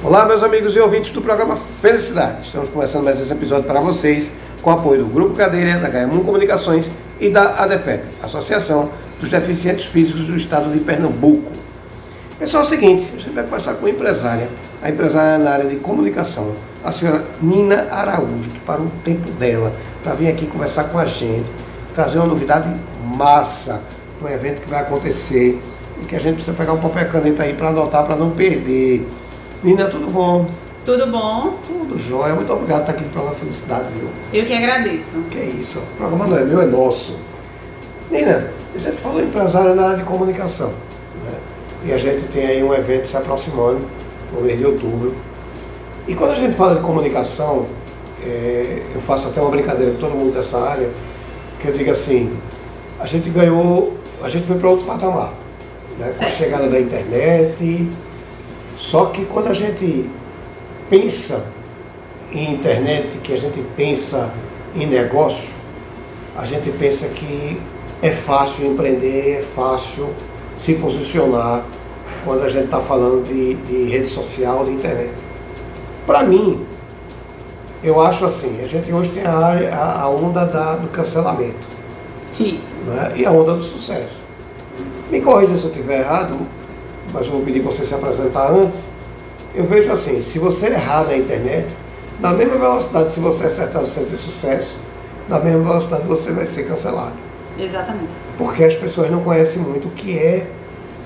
Olá, meus amigos e ouvintes do programa Felicidade. Estamos começando mais esse episódio para vocês com o apoio do Grupo Cadeira, da HM Comunicações e da ADEFEP, Associação dos Deficientes Físicos do Estado de Pernambuco. Pessoal, é o seguinte, a gente vai conversar com uma empresária, a empresária na área de comunicação, a senhora Nina Araújo, que parou o tempo dela para vir aqui conversar com a gente, trazer uma novidade massa, um evento que vai acontecer e que a gente precisa pegar um papel e caneta aí para anotar, para não perder. Nina, tudo bom? Tudo bom? Tudo jóia. Muito obrigado por estar aqui no programa Felicidade, viu? Eu que agradeço. Que é isso. O programa não é meu, é nosso. Nina, a gente falou empresário na área de comunicação. Né? E a gente tem aí um evento se aproximando no mês de outubro. E quando a gente fala de comunicação, é, eu faço até uma brincadeira com todo mundo dessa área, que eu digo assim, a gente ganhou, a gente foi para outro patamar. Né? Com a chegada da internet, só que quando a gente pensa em internet, que a gente pensa em negócio, a gente pensa que é fácil empreender, é fácil se posicionar quando a gente está falando de, de, rede social, de internet. Para mim, eu acho assim, a gente hoje tem a, área, a onda da, do cancelamento. Isso. Né? E a onda do sucesso. Me corrija se eu estiver errado, mas eu vou pedir para você se apresentar antes. Eu vejo assim, se você errar na internet, na mesma velocidade, se você acertar, você ter sucesso, na mesma velocidade você vai ser cancelado. Exatamente. Porque as pessoas não conhecem muito o que é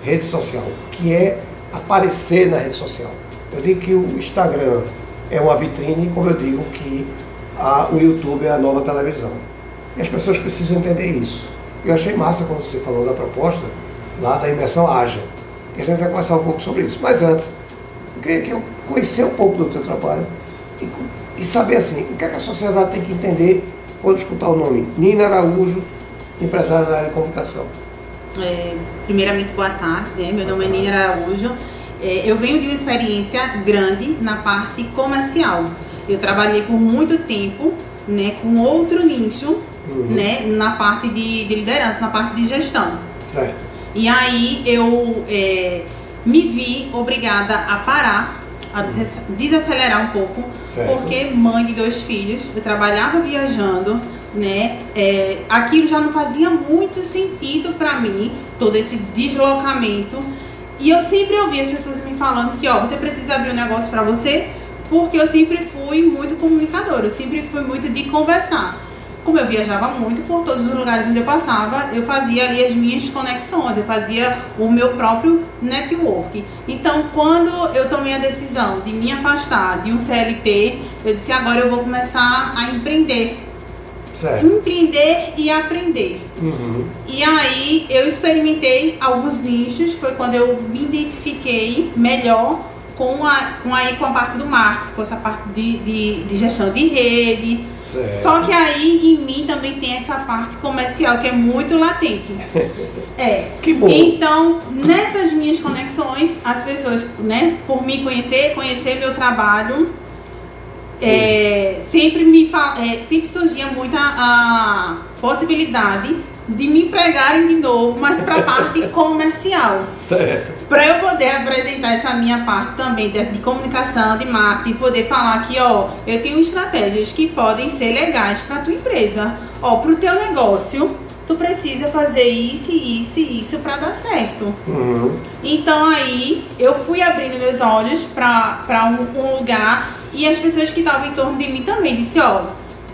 rede social, o que é aparecer na rede social. Eu digo que o Instagram é uma vitrine, como eu digo que a, o YouTube é a nova televisão. E as pessoas precisam entender isso. Eu achei massa quando você falou da proposta lá da imersão ágil. E a gente vai conversar um pouco sobre isso. Mas antes, eu queria que eu conhecer um pouco do teu trabalho e, e saber assim, o que, é que a sociedade tem que entender quando escutar o nome Nina Araújo, empresária da área de comunicação. É, primeiramente, boa tarde. Né? Meu nome é Nina Araújo. É, eu venho de uma experiência grande na parte comercial. Eu trabalhei por muito tempo né, com outro nicho uhum. né, na parte de, de liderança, na parte de gestão. Certo. E aí eu é, me vi obrigada a parar, a desacelerar um pouco, certo. porque mãe de dois filhos, eu trabalhava viajando, né? É, aquilo já não fazia muito sentido para mim, todo esse deslocamento. E eu sempre ouvi as pessoas me falando que, ó, você precisa abrir um negócio para você, porque eu sempre fui muito comunicadora, eu sempre fui muito de conversar como eu viajava muito por todos os lugares onde eu passava, eu fazia ali as minhas conexões, eu fazia o meu próprio network. Então, quando eu tomei a decisão de me afastar de um CLT, eu disse agora eu vou começar a empreender. Certo. Empreender e aprender. Uhum. E aí eu experimentei alguns nichos, foi quando eu me identifiquei melhor com a, com, aí, com a parte do marketing, com essa parte de, de, de gestão de rede, Certo. Só que aí em mim também tem essa parte comercial que é muito latente. É. Que bom. Então, nessas minhas conexões, as pessoas, né, por me conhecer, conhecer meu trabalho, é, sempre me é, sempre surgia muita a possibilidade de me empregarem de novo, mas para a parte comercial. Certo. Para eu poder apresentar essa minha parte também de, comunicação, de marketing, poder falar que, ó, eu tenho estratégias que podem ser legais para tua empresa. Ó, para o teu negócio, tu precisa fazer isso, isso e isso para dar certo. Uhum. Então aí eu fui abrindo meus olhos para um, um lugar e as pessoas que estavam em torno de mim também disse, ó,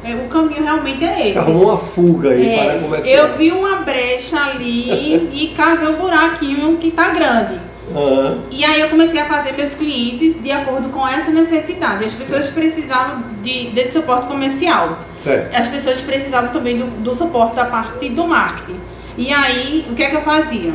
é, o caminho realmente é esse. Você arrumou uma fuga aí é, para começar. Eu vi uma brecha ali e cavei um buraquinho que tá grande. Uhum. E aí eu comecei a fazer meus clientes de acordo com essa necessidade. As pessoas certo. precisavam de, desse suporte comercial. Certo. As pessoas precisavam também do, do suporte da parte do marketing. E aí, o que é que eu fazia?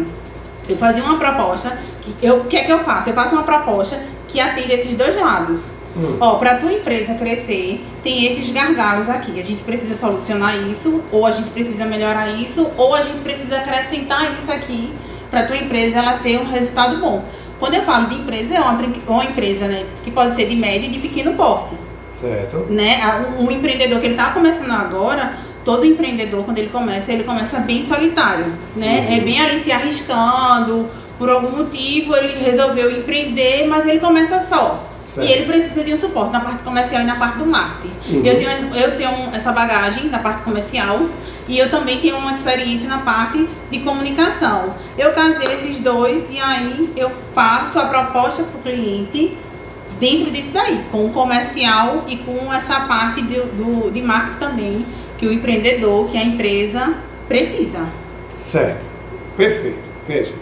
Eu fazia uma proposta. Que eu, o que é que eu faço? Eu faço uma proposta que atende esses dois lados. Hum. Ó, para tua empresa crescer, tem esses gargalos aqui. A gente precisa solucionar isso, ou a gente precisa melhorar isso, ou a gente precisa acrescentar isso aqui para tua empresa ela ter um resultado bom. Quando eu falo de empresa, é uma, uma empresa né, que pode ser de médio e de pequeno porte. Certo. Né? Um empreendedor que ele está começando agora, todo empreendedor, quando ele começa, ele começa bem solitário. Né? Uhum. É bem ali se arriscando, por algum motivo ele resolveu empreender, mas ele começa só. Certo. E ele precisa de um suporte na parte comercial e na parte do marketing. Uhum. Eu tenho, eu tenho essa bagagem na parte comercial e eu também tenho uma experiência na parte de comunicação. Eu casei esses dois e aí eu faço a proposta para o cliente dentro disso daí, com o comercial e com essa parte de, do, de marketing também, que o empreendedor, que a empresa precisa. Certo, perfeito. Veja,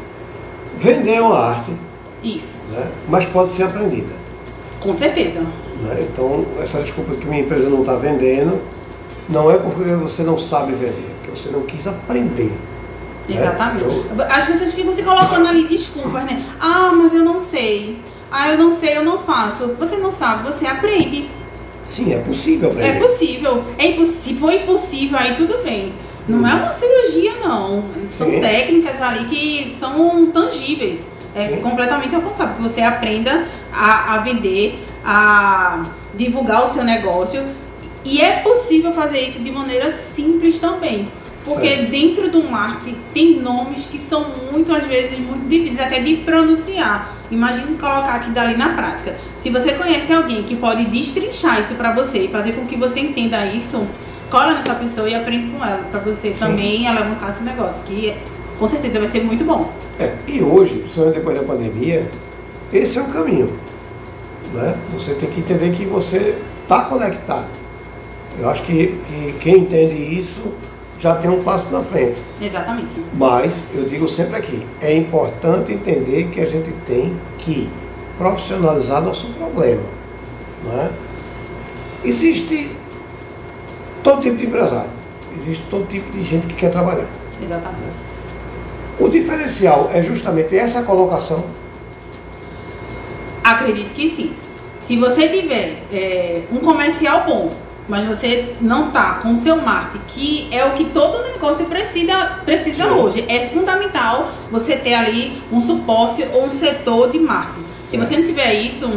vender é uma arte. Isso. Né? Mas pode ser aprendida. Com certeza. Né? Então, essa desculpa que minha empresa não está vendendo, não é porque você não sabe vender, é porque você não quis aprender. Né? Exatamente. Né? Então... As pessoas ficam se colocando ali desculpas, né? Ah, mas eu não sei. Ah, eu não sei, eu não faço. Você não sabe, você aprende. Sim, é possível aprender. É possível. É imposs... Se for impossível, aí tudo bem. Não é uma cirurgia, não. São Sim. técnicas ali que são tangíveis. É Sim. completamente alcançável. Que você aprenda a, a vender, a divulgar o seu negócio. E é possível fazer isso de maneira simples também. Porque certo. dentro do marketing tem nomes que são muito, às vezes, muito difíceis até de pronunciar. Imagine colocar aqui dali na prática. Se você conhece alguém que pode destrinchar isso para você e fazer com que você entenda isso, cola nessa pessoa e aprende com ela, para você Sim. também alavancar seu negócio, que com certeza vai ser muito bom. É, e hoje, principalmente depois da pandemia, esse é o caminho. Né? Você tem que entender que você está conectado. Eu acho que, que quem entende isso já tem um passo na frente. Exatamente. Mas eu digo sempre aqui, é importante entender que a gente tem que profissionalizar nosso problema. Né? Existe todo tipo de empresário, existe todo tipo de gente que quer trabalhar. Exatamente. Né? O diferencial é justamente essa colocação? Acredito que sim. Se você tiver é, um comercial bom, mas você não está com o seu marketing, que é o que todo negócio precisa, precisa hoje. É fundamental você ter ali um suporte ou um setor de marketing. Se você não tiver isso,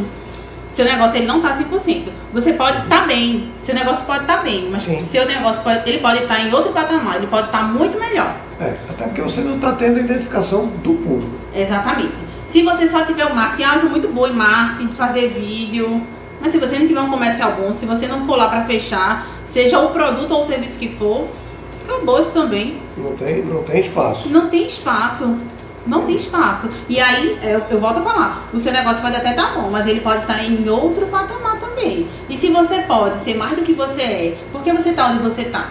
seu negócio ele não está 100%. Você pode estar tá bem, seu negócio pode estar tá bem, mas Sim. seu negócio pode, ele pode estar tá em outro patamar, ele pode estar tá muito melhor. É, até porque você não está tendo identificação do público. Exatamente. Se você só tiver o marketing, ah, eu sou muito boa em marketing, fazer vídeo, mas se você não tiver um comercial bom, se você não for lá para fechar, seja o produto ou o serviço que for, acabou isso também. Não tem, não tem espaço. Não tem espaço. Não tem espaço. E aí, eu, eu volto a falar, o seu negócio pode até estar tá bom, mas ele pode estar tá em outro patamar também. E se você pode ser mais do que você é, por que você está onde você está?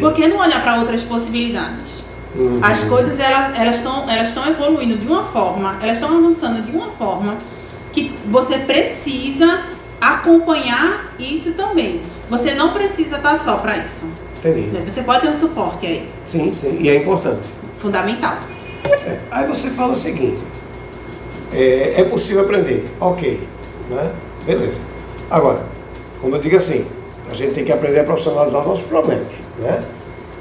Por que não olhar para outras possibilidades? Uhum. As coisas elas estão elas elas evoluindo de uma forma, elas estão avançando de uma forma que você precisa acompanhar isso também. Você não precisa estar só para isso. Entendi. Né? Você pode ter um suporte aí. Sim, sim. E é importante. Fundamental. É. Aí você fala o seguinte: é, é, possível aprender. Ok. Né? Beleza. Agora, como eu digo assim, a gente tem que aprender a profissionalizar os nossos problemas. Né?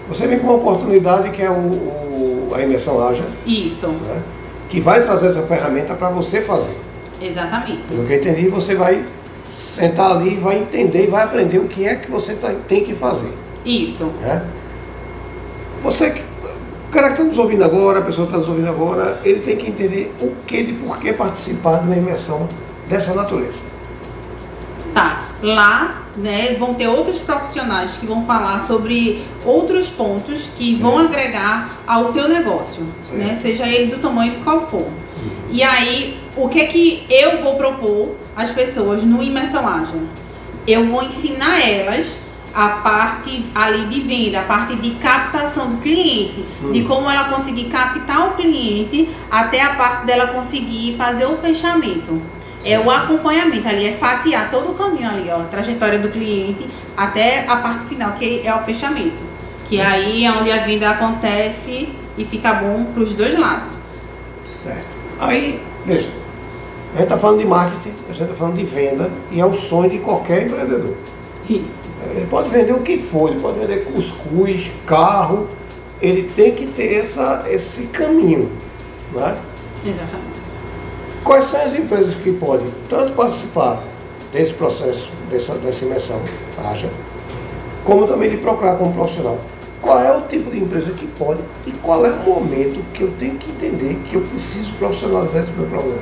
Você vem com uma oportunidade que é o, o a imersão Ágil. Isso. Né? Que vai trazer essa ferramenta para você fazer. Exatamente. Pelo que eu entendi, você vai sentar ali, vai entender e vai aprender o que é que você tá, tem que fazer. Isso. Né? Você, o cara que está nos ouvindo agora, a pessoa que está nos ouvindo agora, ele tem que entender o que de por que participar de uma imersão dessa natureza. Tá. Lá né, vão ter outros profissionais que vão falar sobre outros pontos que Sim. vão agregar ao teu negócio, né, seja ele do tamanho que qual for. Uhum. E aí o que é que eu vou propor às pessoas no Imersão Ágil? Eu vou ensinar elas a parte ali de venda, a parte de captação do cliente, hum. de como ela conseguir captar o cliente até a parte dela conseguir fazer o fechamento. Sim. É o acompanhamento ali, é fatiar todo o caminho ali, ó, a trajetória do cliente até a parte final, que é o fechamento. Que aí é onde a venda acontece e fica bom para os dois lados. Certo. Aí, veja, a gente está falando de marketing, a gente está falando de venda e é o sonho de qualquer empreendedor. Isso. Ele pode vender o que for, ele pode vender cuscuz, carro, ele tem que ter essa, esse caminho. Né? Exatamente. Quais são as empresas que podem tanto participar desse processo, dessa, dessa imersão, acha, como também de procurar como profissional? Qual é o tipo de empresa que pode e qual é o momento que eu tenho que entender que eu preciso profissionalizar esse meu problema?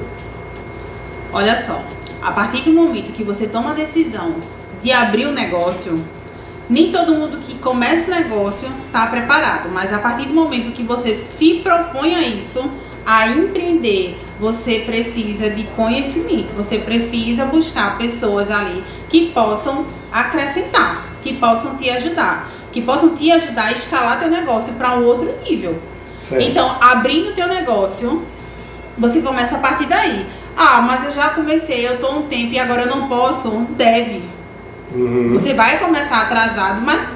Olha só, A partir do momento que você toma a decisão de abrir o um negócio, nem todo mundo que começa o negócio está preparado, mas a partir do momento que você se propõe a isso, a empreender, você precisa de conhecimento, você precisa buscar pessoas ali que possam acrescentar, que possam te ajudar, que possam te ajudar a escalar teu negócio para um outro nível. Certo. Então, abrindo teu negócio, você começa a partir daí. Ah, mas eu já comecei, eu estou um tempo e agora eu não posso. Deve. Uhum. Você vai começar atrasado, mas,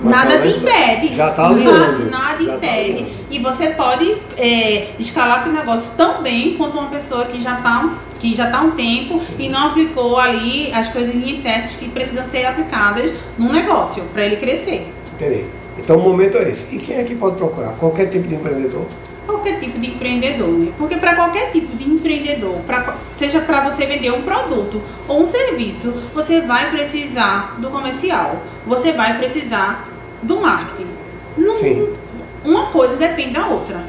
mas nada te impede. Já está alinhando. Nada, nada tá impede. Tá e você pode é, escalar seu negócio tão bem quanto uma pessoa que já está que já está um tempo Sim. e não aplicou ali as coisas certas que precisam ser aplicadas num negócio para ele crescer. Entendi. Então o momento é esse. E quem é que pode procurar? Qualquer tipo de empreendedor? Qualquer tipo de empreendedor, né? Porque para qualquer tipo de empreendedor, pra, seja para você vender um produto ou um serviço, você vai precisar do comercial, você vai precisar do marketing. Não, Sim. Uma coisa depende da outra.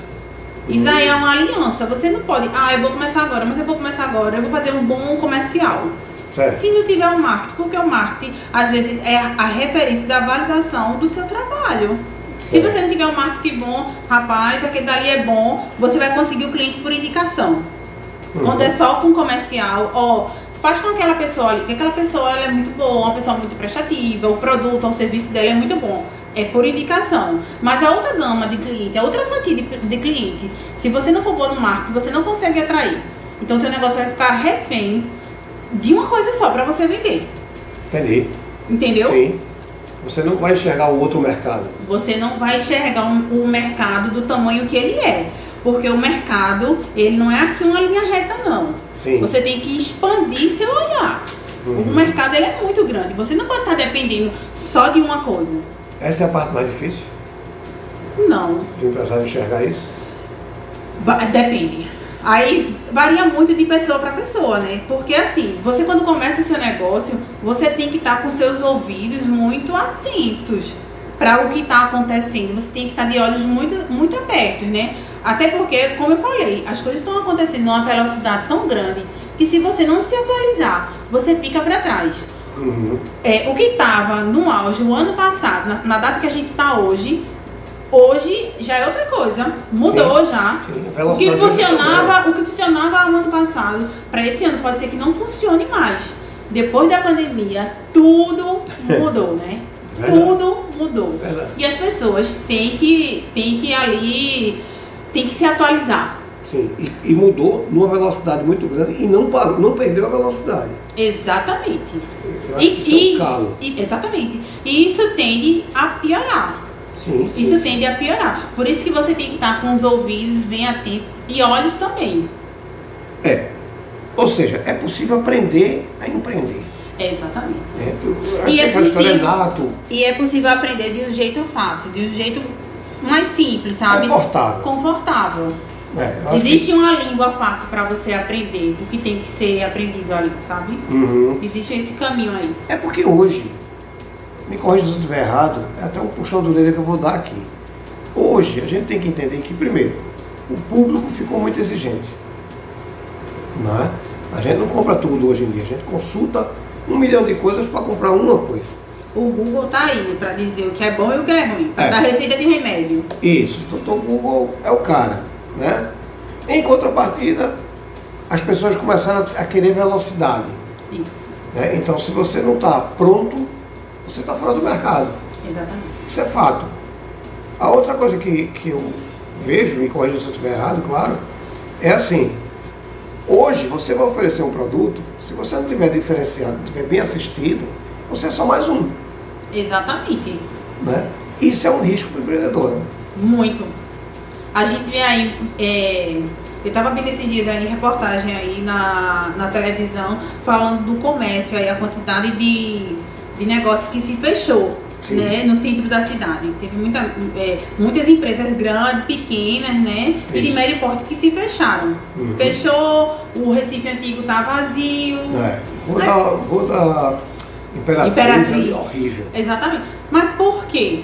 Isso aí é uma aliança. Você não pode, ah, eu vou começar agora, mas eu vou começar agora, eu vou fazer um bom comercial. Certo. Se não tiver o um marketing, porque o marketing às vezes é a referência da validação do seu trabalho. Se você não tiver um marketing bom, rapaz, aquele dali é bom, você vai conseguir o cliente por indicação. Uhum. Quando é só com comercial, ó, faz com aquela pessoa ali, que aquela pessoa ela é muito boa, uma pessoa muito prestativa, o produto ou o serviço dela é muito bom. É por indicação. Mas a outra gama de cliente, a outra fatia de, de cliente, se você não for bom no marketing, você não consegue atrair. Então o seu negócio vai ficar refém de uma coisa só para você vender. Entendi. Entendeu? Sim. Você não vai enxergar o outro mercado. Você não vai enxergar um, o mercado do tamanho que ele é. Porque o mercado, ele não é aqui uma linha reta, não. Sim. Você tem que expandir seu olhar. Uhum. O mercado ele é muito grande. Você não pode estar dependendo só de uma coisa. Essa é a parte mais difícil? Não. De um empresário enxergar isso? Depende. Aí varia muito de pessoa para pessoa, né? Porque assim, você quando começa seu negócio, você tem que estar tá com seus ouvidos muito atentos para o que está acontecendo. Você tem que estar tá de olhos muito, muito abertos, né? Até porque, como eu falei, as coisas estão acontecendo numa velocidade tão grande que se você não se atualizar, você fica para trás. Uhum. É, o que estava no auge o ano passado, na, na data que a gente está hoje, Hoje já é outra coisa, mudou sim, já. Sim, o que funcionava, o que funcionava no ano passado, para esse ano pode ser que não funcione mais. Depois da pandemia, tudo mudou, né? Verdade. Tudo mudou. Verdade. E as pessoas têm que, têm que ali, têm que se atualizar. Sim, e, e, mudou numa velocidade muito grande e não parou, não perdeu a velocidade. Exatamente. E, e, é e, exatamente. E isso tende a piorar. Sim, sim, Isso tende a piorar. Por isso que você tem que estar com os ouvidos bem atentos e olhos também. É. Ou seja, é possível aprender a empreender. É, exatamente. É, e, é, é possível, e é possível aprender de um jeito fácil, de um jeito mais simples, sabe? Confortável. Confortável. É, Existe que... uma língua fácil para você aprender o que tem que ser aprendido ali, sabe? Uhum. Existe esse caminho aí. É porque hoje me corrija se eu estiver errado, é até um puxão do orelha que eu vou dar aqui. Hoje, a gente tem que entender que, primeiro, o público ficou muito exigente. Não é? A gente não compra tudo hoje em dia, a gente consulta um milhão de coisas para comprar uma coisa. O Google tá aí né, para dizer o que é bom e o que é ruim, para é. dar receita de remédio. Isso, então o Google é o cara, né? Em contrapartida, as pessoas começaram a querer velocidade. Isso. Né? Então, se você não está pronto você está fora do mercado. Exatamente. Isso é fato. A outra coisa que, que eu vejo, me corrija se eu estiver errado, claro, é assim, hoje você vai oferecer um produto, se você não tiver diferenciado, não tiver bem assistido, você é só mais um. Exatamente. Né? Isso é um risco para o empreendedor. Né? Muito. A gente vê aí, é, eu estava vendo esses dias aí reportagem aí na, na televisão falando do comércio aí, a quantidade de de negócio que se fechou. Né, no centro da cidade. Teve muita, é, muitas empresas grandes, pequenas, né? Isso. E de médio porte que se fecharam. Uhum. Fechou, o Recife Antigo tá vazio. É. Rua, né? da, da Imperatriz, Imperatriz. Horrível. Exatamente. Mas por quê?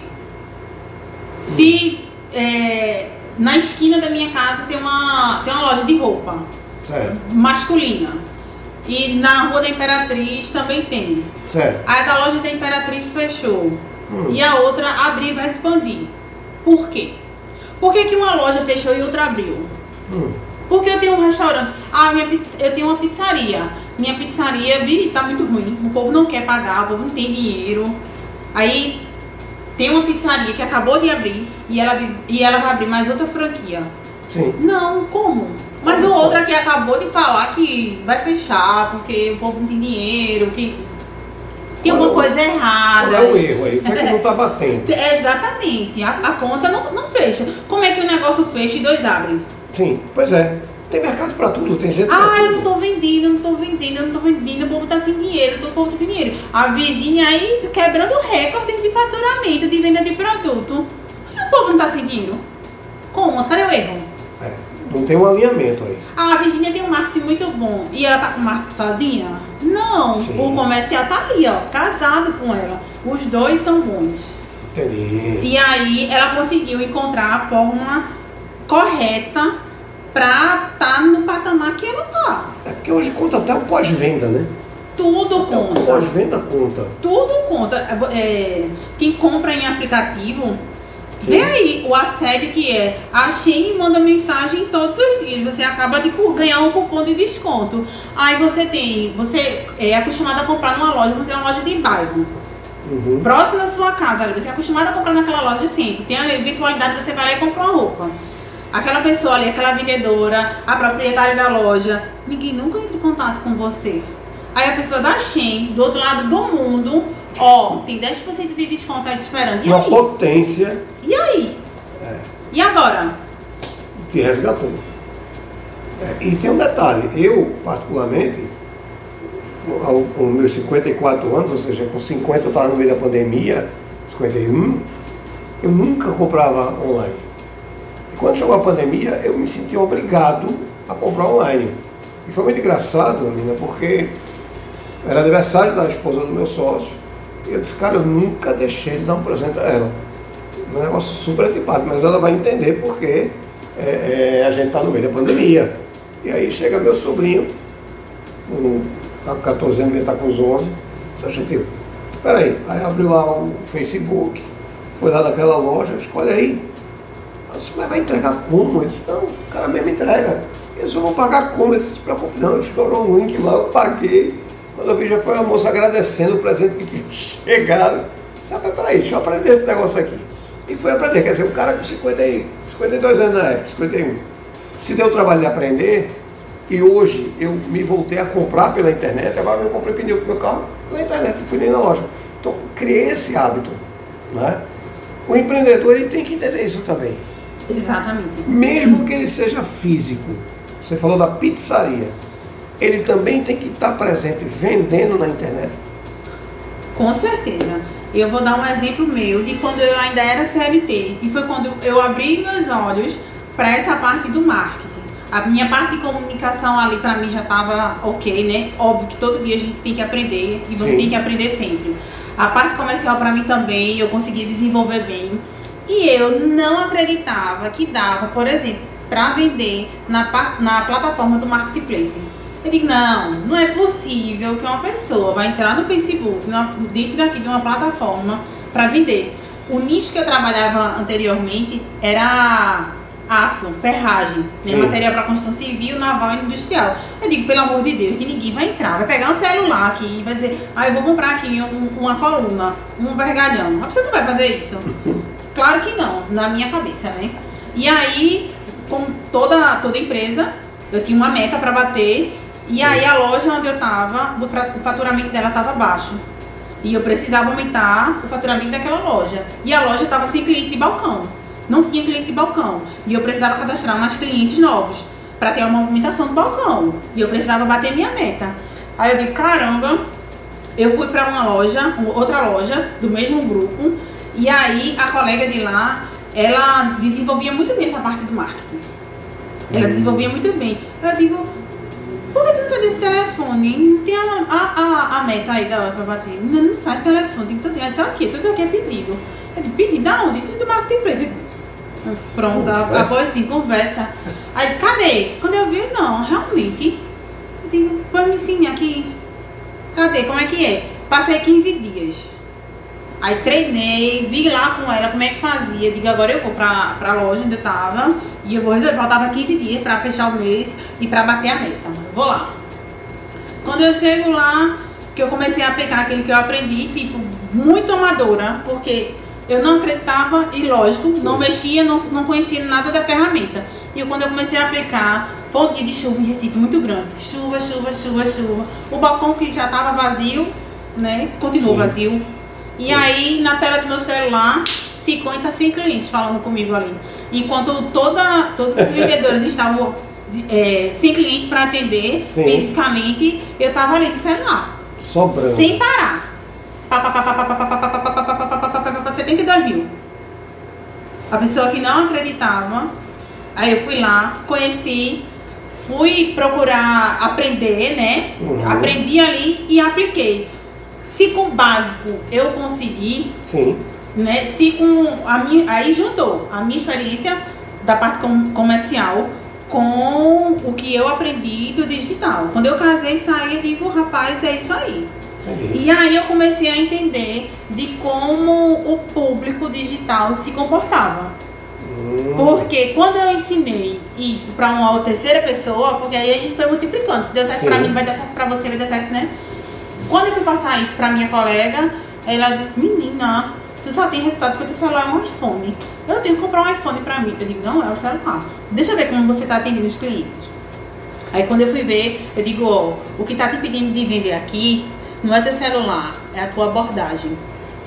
Se é, na esquina da minha casa tem uma, tem uma loja de roupa certo. masculina E na Rua da Imperatriz também tem. Certo. Aí a loja da Imperatriz fechou. Hum. E a outra abriu e vai expandir. Por quê? Por que, que uma loja fechou e outra abriu? Hum. Porque eu tenho um restaurante. Ah, minha, eu tenho uma pizzaria. Minha pizzaria vi, tá muito ruim. O povo não quer pagar, o povo não tem dinheiro. Aí tem uma pizzaria que acabou de abrir e ela, e ela vai abrir mais outra franquia. Sim. Não, como? Mas o outro aqui acabou de falar que vai fechar porque o povo não tem dinheiro, que tem alguma coisa errada. Qual é o erro aí? Por que não está batendo? Exatamente. A, a, conta não, não fecha. Como é que o negócio fecha e dois abrem? Sim, pois é. Tem mercado para tudo, tem gente. Ah, eu não tô vendendo, eu não tô vendendo, eu não tô vendendo, o povo tá sem dinheiro, o povo tá sem dinheiro. A Virginia aí quebrando recordes de faturamento, de venda de produto. E o povo não tá sem dinheiro. Como? Cadê o erro? Não tem um alinhamento aí. Ah, a Virginia tem um marketing muito bom. E ela tá com marketing sozinha? Não. Sim. O comercial tá ali, ó, casado com ela. Os dois são bons. Entendi. E aí ela conseguiu encontrar a fórmula correta pra tá no patamar que ela tá. É porque hoje conta até o pós-venda, né? Tudo até conta. Pós-venda conta. Tudo conta. É, é, quem compra em aplicativo, Sim. vê aí o assédio que é. A Shein manda mensagem todos os dias. Você acaba de ganhar um cupom de desconto. Aí você tem, você é acostumado a comprar numa loja, você tem uma loja de bairro. Uhum. Próximo da sua casa, você é acostumado a comprar naquela loja sempre. Tem a eventualidade você vai lá e compra uma roupa aquela pessoa ali, aquela vendedora, a proprietária da loja, ninguém nunca entra em contato com você. Aí a pessoa da Shen, do outro lado do mundo, ó, tem 10% de desconto aí te esperando. E Uma aí? potência. E aí? É. E agora? Te resgatou. É, e tem um detalhe, eu, particularmente, com meus 54 anos, ou seja, com 50 eu estava no meio da pandemia, 51, eu nunca comprava online. Quando chegou a pandemia, eu me senti obrigado a comprar online. E foi muito engraçado, menina, porque era aniversário da esposa do meu sócio. Eu disse, cara, eu nunca deixei de dar um presente a ela. Um negócio super antipático, mas ela vai entender porque é, é, a gente está no meio da pandemia. E aí chega meu sobrinho, um, tá com 14 anos, ele está com uns 11. Seu gentil, peraí. Aí abriu lá o Facebook, foi lá daquela loja, escolhe aí disse, mas vai entregar como? Ele disse, não, o cara mesmo entrega. Eu só vou pagar como? Ele disse, se não, estourou um link lá, eu paguei. Quando eu vi já foi a moça agradecendo o presente que tinha chegado. Sabe, peraí, deixa eu aprender esse negócio aqui. E foi aprender, quer dizer, o cara com 50, 52 anos na época, 51, se deu o trabalho de aprender, e hoje eu me voltei a comprar pela internet, agora eu comprei pneu para meu carro pela internet, não fui nem na loja. Então, criei esse hábito. Né? O empreendedor ele tem que entender isso também. Exatamente. Mesmo que ele seja físico, você falou da pizzaria, ele também tem que estar presente vendendo na internet? Com certeza. Eu vou dar um exemplo meu de quando eu ainda era CLT. E foi quando eu abri meus olhos para essa parte do marketing. A minha parte de comunicação ali para mim já estava ok, né? Óbvio que todo dia a gente tem que aprender e você Sim. tem que aprender sempre. A parte comercial para mim também eu consegui desenvolver bem. E eu não acreditava que dava, por exemplo, para vender na, na plataforma do marketplace. Eu digo, não, não é possível que uma pessoa vai entrar no Facebook, dentro daqui de uma plataforma, para vender. O nicho que eu trabalhava anteriormente era aço, ferragem, né? material para construção civil, naval e industrial. Eu digo, pelo amor de Deus, que ninguém vai entrar, vai pegar um celular aqui e vai dizer, ah, eu vou comprar aqui um, uma coluna, um vergalhão. A pessoa não vai fazer isso. Claro que não, na minha cabeça, né? E aí, como toda, toda empresa, eu tinha uma meta para bater. E aí a loja onde eu tava, o faturamento dela estava baixo. E eu precisava aumentar o faturamento daquela loja. E a loja estava sem cliente de balcão. Não tinha cliente de balcão. E eu precisava cadastrar mais clientes novos para ter uma movimentação do balcão. E eu precisava bater minha meta. Aí eu disse, caramba, eu fui para uma loja, outra loja do mesmo grupo, e aí a colega de lá, ela desenvolvia muito bem essa parte do marketing. Ela hum. desenvolvia muito bem. Eu digo, por que tu não sai desse telefone? Não tem a, a, a, a meta aí da, pra bater. Não, não sai telefone, tem que todo Ela aqui, tudo aqui é pedido. Eu digo, pedido da onde? Tudo do marketing empresa. Pronto, após assim, conversa. Aí, cadê? Quando eu vi, não, realmente. Eu digo, pode me ensinar aqui. Cadê? Como é que é? Passei 15 dias. Aí treinei, vi lá com ela como é que fazia. Digo, agora eu vou pra, pra loja onde eu tava e eu vou resolver. Faltava 15 dias pra fechar o mês e pra bater a meta. Vou lá. Quando eu chego lá, que eu comecei a aplicar aquilo que eu aprendi, tipo, muito amadora, porque eu não acreditava e lógico, não mexia, não, não conhecia nada da ferramenta. E quando eu comecei a aplicar, foi um dia de chuva em Recife muito grande. Chuva, chuva, chuva, chuva. O balcão que já estava vazio, né? Continuou Sim. vazio. E Sim. aí, na tela do meu celular, 50, 100 clientes falando comigo ali. Enquanto toda, todos os vendedores estavam é, sem cliente para atender Sim. fisicamente, eu estava ali do celular. Sobrando. Sem parar. 72 mil. A pessoa que não acreditava, aí eu fui lá, conheci, fui procurar aprender, né? Uhum. Aprendi ali e apliquei. Se com o básico eu consegui, Sim. né? Se com a minha, aí juntou a minha experiência da parte com, comercial com o que eu aprendi do digital. Quando eu casei, saí e digo, rapaz, é isso aí. Entendi. E aí eu comecei a entender de como o público digital se comportava. Hum. Porque quando eu ensinei isso para uma terceira pessoa, porque aí a gente foi multiplicando. Se deu certo para mim, vai dar certo para você, vai dar certo, né? Quando eu fui passar isso para minha colega, ela disse: Menina, tu só tem resultado porque teu celular é um iPhone. Eu tenho que comprar um iPhone para mim. Eu digo: Não, é o celular. Deixa eu ver como você está atendendo os clientes. Aí quando eu fui ver, eu digo: Ó, o que está te pedindo de vender aqui não é teu celular, é a tua abordagem.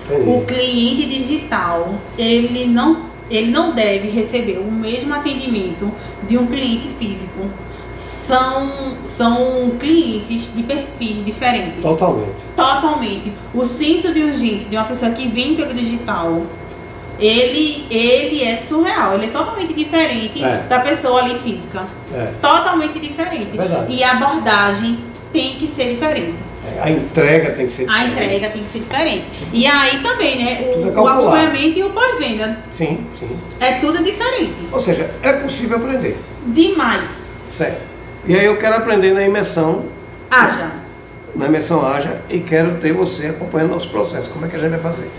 Entendi. O cliente digital, ele não, ele não deve receber o mesmo atendimento de um cliente físico. São, são clientes de perfis diferentes. Totalmente. Totalmente. O senso de urgência de uma pessoa que vem pelo digital, ele, ele é surreal, ele é totalmente diferente é. da pessoa ali física. É. Totalmente diferente. Verdade. E a abordagem tem que ser diferente. A entrega tem que ser diferente. A entrega tem que ser diferente. E aí também, né? O, é o acompanhamento e o pós-venda. Sim, sim. É tudo diferente. Ou seja, é possível aprender. Demais. Certo. E aí eu quero aprender na imersão. Haja. Na imersão Haja e quero ter você acompanhando nosso processo. Como é que a gente vai fazer?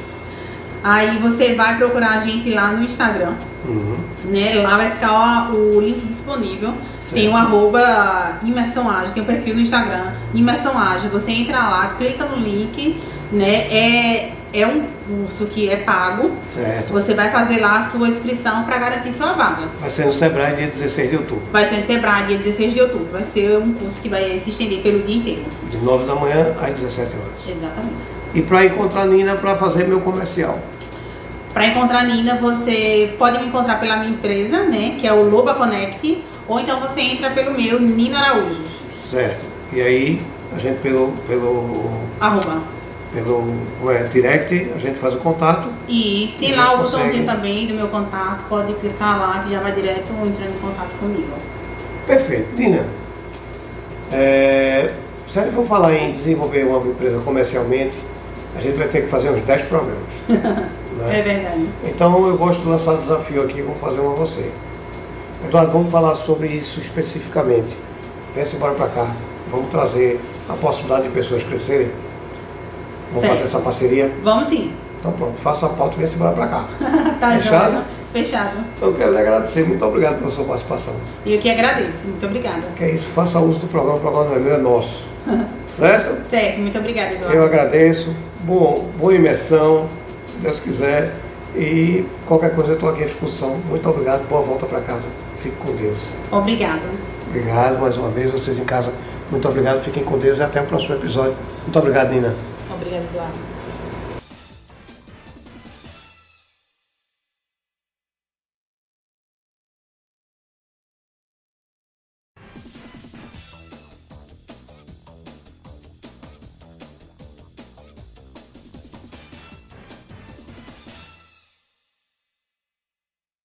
Aí você vai procurar a gente lá no Instagram. Uhum. Né? Lá vai ficar o, o link disponível. Tem o arroba Imersão Ágil, tem o perfil no Instagram, Imersão Ágil. Você entra lá, clica no link, né? É, é um curso que é pago. Certo. Você vai fazer lá a sua inscrição para garantir sua vaga. Vai ser no Sebrae dia 16 de outubro. Vai ser no Sebrae dia 16 de outubro. Vai ser um curso que vai se estender pelo dia inteiro. De 9 da manhã às 17 horas. Exatamente. E para encontrar a Nina para fazer meu comercial? Para encontrar a Nina, você pode me encontrar pela minha empresa, né? Que é o Loba Connect ou então você entra pelo meu, Nino Araújo. Certo. E aí, a gente pelo. pelo Arroba. Pelo é, direct, a gente faz o contato. E tem lá o botãozinho também do meu contato, pode clicar lá que já vai direto entrando em contato comigo. Perfeito. Nina, é, se a gente for falar em desenvolver uma empresa comercialmente, a gente vai ter que fazer uns 10 programas. né? É verdade. Então eu gosto de lançar desafio aqui, vou fazer um a você. Eduardo, vamos falar sobre isso especificamente. Pense embora para cá. Vamos trazer a possibilidade de pessoas crescerem. Vamos certo. fazer essa parceria? Vamos sim. Então pronto, faça a pauta e vem embora para cá. tá Fechado? Fechado. Então eu quero lhe agradecer. Muito obrigado pela sua participação. E eu que agradeço. Muito obrigada. Que é isso. Faça uso do programa. O programa não é meu, é nosso. certo? Certo. Muito obrigada, Eduardo. Eu agradeço. Bom, boa imersão, se Deus quiser. E qualquer coisa eu estou aqui à disposição. Muito obrigado. Boa volta para casa. Fique com Deus. Obrigada. Obrigado mais uma vez. Vocês em casa, muito obrigado. Fiquem com Deus e até o próximo episódio. Muito obrigado, Nina. Obrigada, Eduardo.